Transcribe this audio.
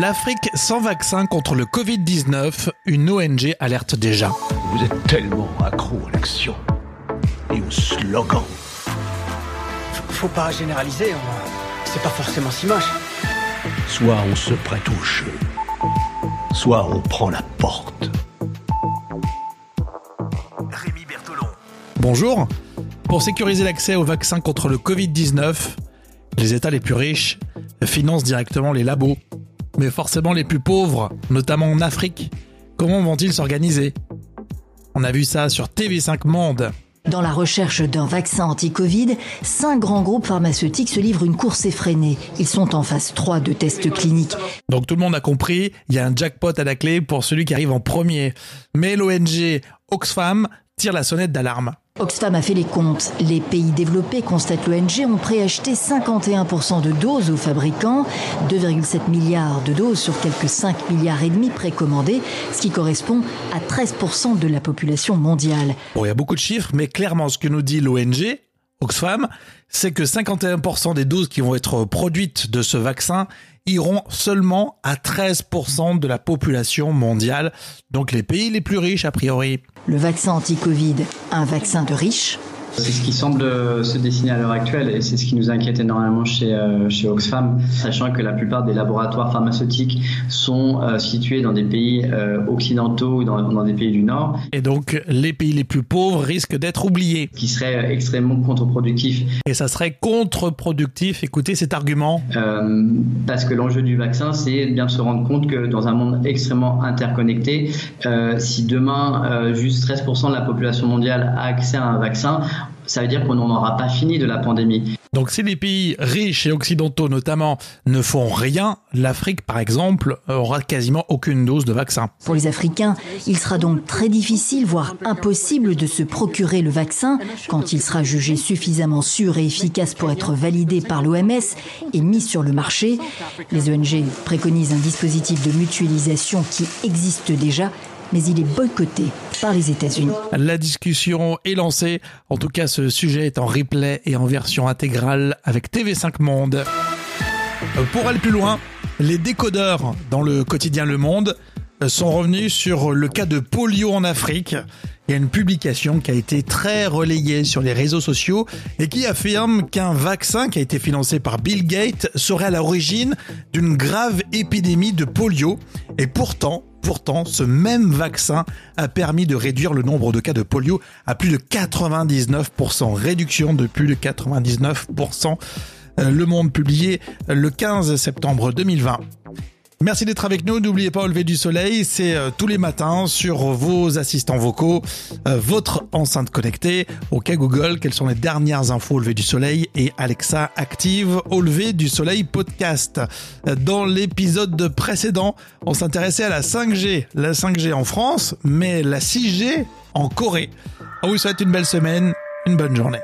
L'Afrique sans vaccin contre le Covid-19, une ONG alerte déjà. Vous êtes tellement accro à l'action et au slogan. Faut pas généraliser, c'est pas forcément si moche. Soit on se prête au jeu, soit on prend la porte. Rémi Bertolon. Bonjour. Pour sécuriser l'accès au vaccin contre le Covid-19, les États les plus riches financent directement les labos mais forcément les plus pauvres, notamment en Afrique, comment vont-ils s'organiser? On a vu ça sur TV5 Monde. Dans la recherche d'un vaccin anti-Covid, cinq grands groupes pharmaceutiques se livrent une course effrénée. Ils sont en phase 3 de tests cliniques. Donc tout le monde a compris, il y a un jackpot à la clé pour celui qui arrive en premier. Mais l'ONG Oxfam tire la sonnette d'alarme. Oxfam a fait les comptes. Les pays développés, constate l'ONG, ont préacheté 51% de doses aux fabricants, 2,7 milliards de doses sur quelques 5 milliards et demi précommandés, ce qui correspond à 13% de la population mondiale. Bon, il y a beaucoup de chiffres, mais clairement, ce que nous dit l'ONG, Oxfam, c'est que 51% des doses qui vont être produites de ce vaccin iront seulement à 13% de la population mondiale, donc les pays les plus riches a priori. Le vaccin anti-Covid, un vaccin de riches c'est ce qui semble se dessiner à l'heure actuelle et c'est ce qui nous inquiète énormément chez, euh, chez Oxfam, sachant que la plupart des laboratoires pharmaceutiques sont euh, situés dans des pays euh, occidentaux ou dans, dans, des pays du Nord. Et donc les pays les plus pauvres risquent d'être oubliés. Qui serait extrêmement contre-productif. Et ça serait contre-productif, écoutez cet argument. parce que l'enjeu du vaccin, c'est bien de se rendre compte que dans un monde extrêmement interconnecté, si demain juste 13% de la population mondiale a accès à un vaccin, ça veut dire qu'on n'en aura pas fini de la pandémie. Donc si les pays riches et occidentaux notamment ne font rien, l'Afrique par exemple aura quasiment aucune dose de vaccin. Pour les Africains, il sera donc très difficile, voire impossible de se procurer le vaccin quand il sera jugé suffisamment sûr et efficace pour être validé par l'OMS et mis sur le marché. Les ONG préconisent un dispositif de mutualisation qui existe déjà mais il est boycotté les États-Unis. La discussion est lancée. En tout cas, ce sujet est en replay et en version intégrale avec TV5 Monde. Euh, pour aller plus loin, les décodeurs dans le quotidien Le Monde euh, sont revenus sur le cas de polio en Afrique. Il y a une publication qui a été très relayée sur les réseaux sociaux et qui affirme qu'un vaccin qui a été financé par Bill Gates serait à l'origine d'une grave épidémie de polio. Et pourtant, Pourtant, ce même vaccin a permis de réduire le nombre de cas de polio à plus de 99%. Réduction de plus de 99%. Euh, le Monde publié le 15 septembre 2020. Merci d'être avec nous. N'oubliez pas au lever du soleil, c'est euh, tous les matins sur vos assistants vocaux, euh, votre enceinte connectée. OK Google, quelles sont les dernières infos au lever du soleil? Et Alexa active au lever du soleil podcast. Dans l'épisode précédent, on s'intéressait à la 5G, la 5G en France, mais la 6G en Corée. On vous souhaite une belle semaine, une bonne journée.